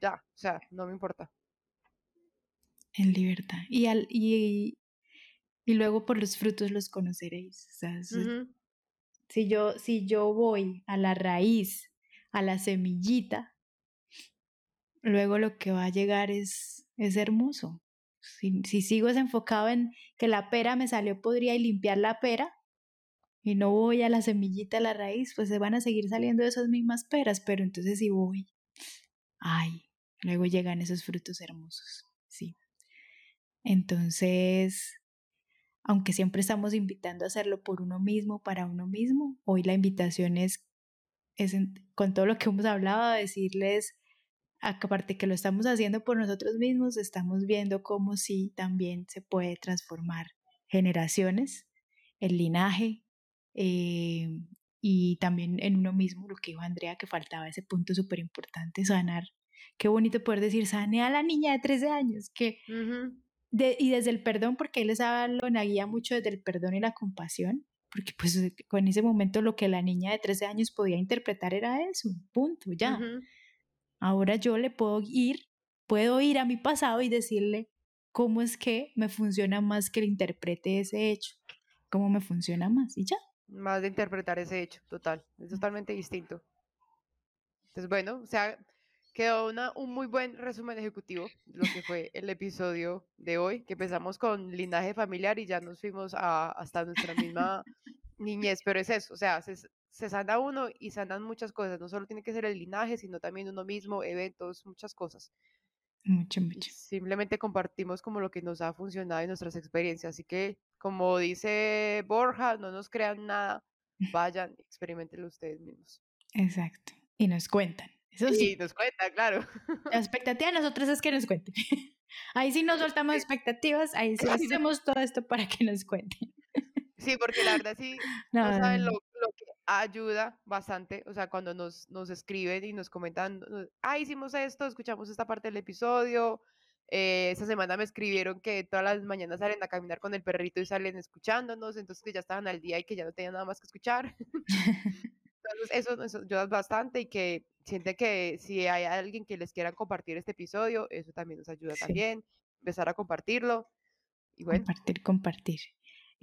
ya, o sea, no me importa. En libertad. Y, al, y, y luego por los frutos los conoceréis. O sea, si, yo, si yo voy a la raíz, a la semillita, luego lo que va a llegar es, es hermoso. Si, si sigo enfocado en que la pera me salió podría limpiar la pera, y no voy a la semillita, a la raíz, pues se van a seguir saliendo esas mismas peras, pero entonces si voy, ay, Luego llegan esos frutos hermosos, sí. Entonces, aunque siempre estamos invitando a hacerlo por uno mismo, para uno mismo, hoy la invitación es, es con todo lo que hemos hablado, decirles, aparte que lo estamos haciendo por nosotros mismos, estamos viendo cómo sí también se puede transformar generaciones, el linaje eh, y también en uno mismo, lo que dijo Andrea, que faltaba ese punto súper importante, sanar. Qué bonito poder decir, sane a la niña de 13 años, que... y desde el perdón, porque él les habla en la guía mucho desde el perdón y la compasión, porque pues en ese momento lo que la niña de 13 años podía interpretar era eso, punto, ya. Ahora yo le puedo ir, puedo ir a mi pasado y decirle cómo es que me funciona más que le interprete ese hecho, cómo me funciona más y ya. Más de interpretar ese hecho, total, es totalmente distinto. Entonces, bueno, o sea, Quedó una, un muy buen resumen ejecutivo, lo que fue el episodio de hoy, que empezamos con linaje familiar y ya nos fuimos a, hasta nuestra misma niñez, pero es eso, o sea, se, se sana uno y sanan muchas cosas, no solo tiene que ser el linaje, sino también uno mismo, eventos, muchas cosas. Mucho, mucho. Simplemente compartimos como lo que nos ha funcionado y nuestras experiencias, así que como dice Borja, no nos crean nada, vayan, experimentenlo ustedes mismos. Exacto, y nos cuentan. Eso sí. nos cuenta, claro. La expectativa de nosotros es que nos cuenten. Ahí sí nos soltamos expectativas, ahí sí hacemos todo esto para que nos cuenten. Sí, porque la verdad sí, no, saben lo, que ayuda bastante, o sea, cuando nos, nos escriben y nos comentan, ah, hicimos esto, escuchamos esta parte del episodio, eh, esa semana me escribieron que todas las mañanas salen a caminar con el perrito y salen escuchándonos, entonces que ya estaban al día y que ya no tenían nada más que escuchar. entonces eso, eso ayuda bastante y que siente que si hay alguien que les quiera compartir este episodio, eso también nos ayuda también, empezar a compartirlo. Y bueno. Compartir, compartir.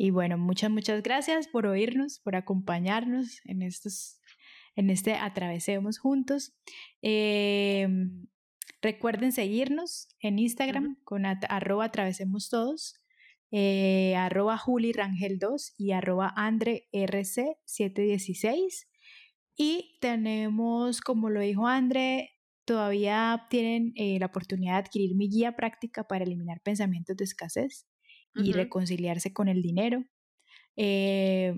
Y bueno, muchas, muchas gracias por oírnos, por acompañarnos en estos, en este Atravesemos Juntos. Em, recuerden seguirnos en Instagram con arroba atravesemos todos, eh, arroba Juli Rangel 2 y arroba Andre RC 716. Y tenemos, como lo dijo André, todavía tienen eh, la oportunidad de adquirir mi guía práctica para eliminar pensamientos de escasez y reconciliarse con el dinero. Eh,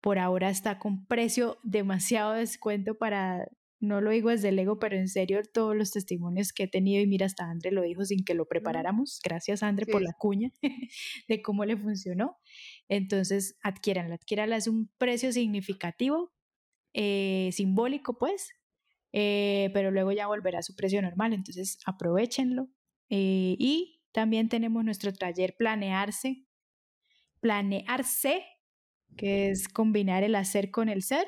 por ahora está con precio demasiado descuento para, no lo digo desde el ego, pero en serio todos los testimonios que he tenido y mira, hasta André lo dijo sin que lo preparáramos. Gracias André por la cuña de cómo le funcionó. Entonces, adquiéranla, adquiéranla, es un precio significativo, eh, simbólico pues, eh, pero luego ya volverá a su precio normal, entonces aprovechenlo. Eh, y también tenemos nuestro taller Planearse, Planearse, que es combinar el hacer con el ser.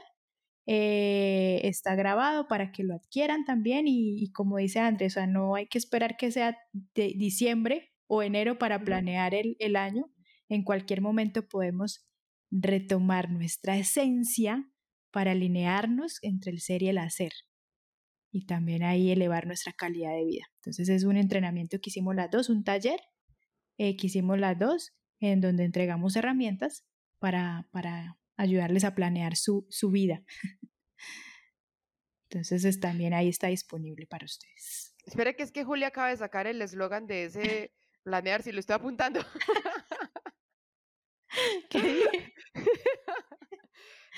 Eh, está grabado para que lo adquieran también y, como dice Andrés, o sea, no hay que esperar que sea de diciembre o enero para planear el, el año. En cualquier momento podemos retomar nuestra esencia para alinearnos entre el ser y el hacer y también ahí elevar nuestra calidad de vida. Entonces es un entrenamiento que hicimos las dos, un taller eh, que hicimos las dos, en donde entregamos herramientas para, para ayudarles a planear su, su vida. Entonces también ahí está disponible para ustedes. Espere que es que Julia acaba de sacar el eslogan de ese planear, si lo estoy apuntando.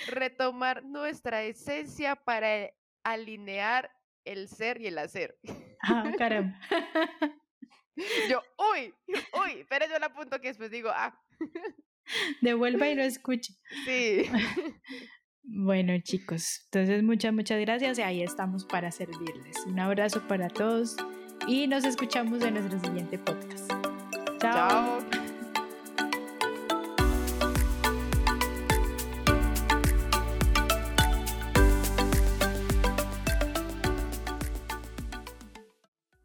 Retomar nuestra esencia para alinear el ser y el hacer. Ah, caramba. Yo, uy, uy, pero yo la apunto que después digo, ah. Devuelva y no escuche. Sí. Bueno, chicos, entonces muchas, muchas gracias y ahí estamos para servirles. Un abrazo para todos y nos escuchamos en nuestro siguiente podcast. Chao. Chao.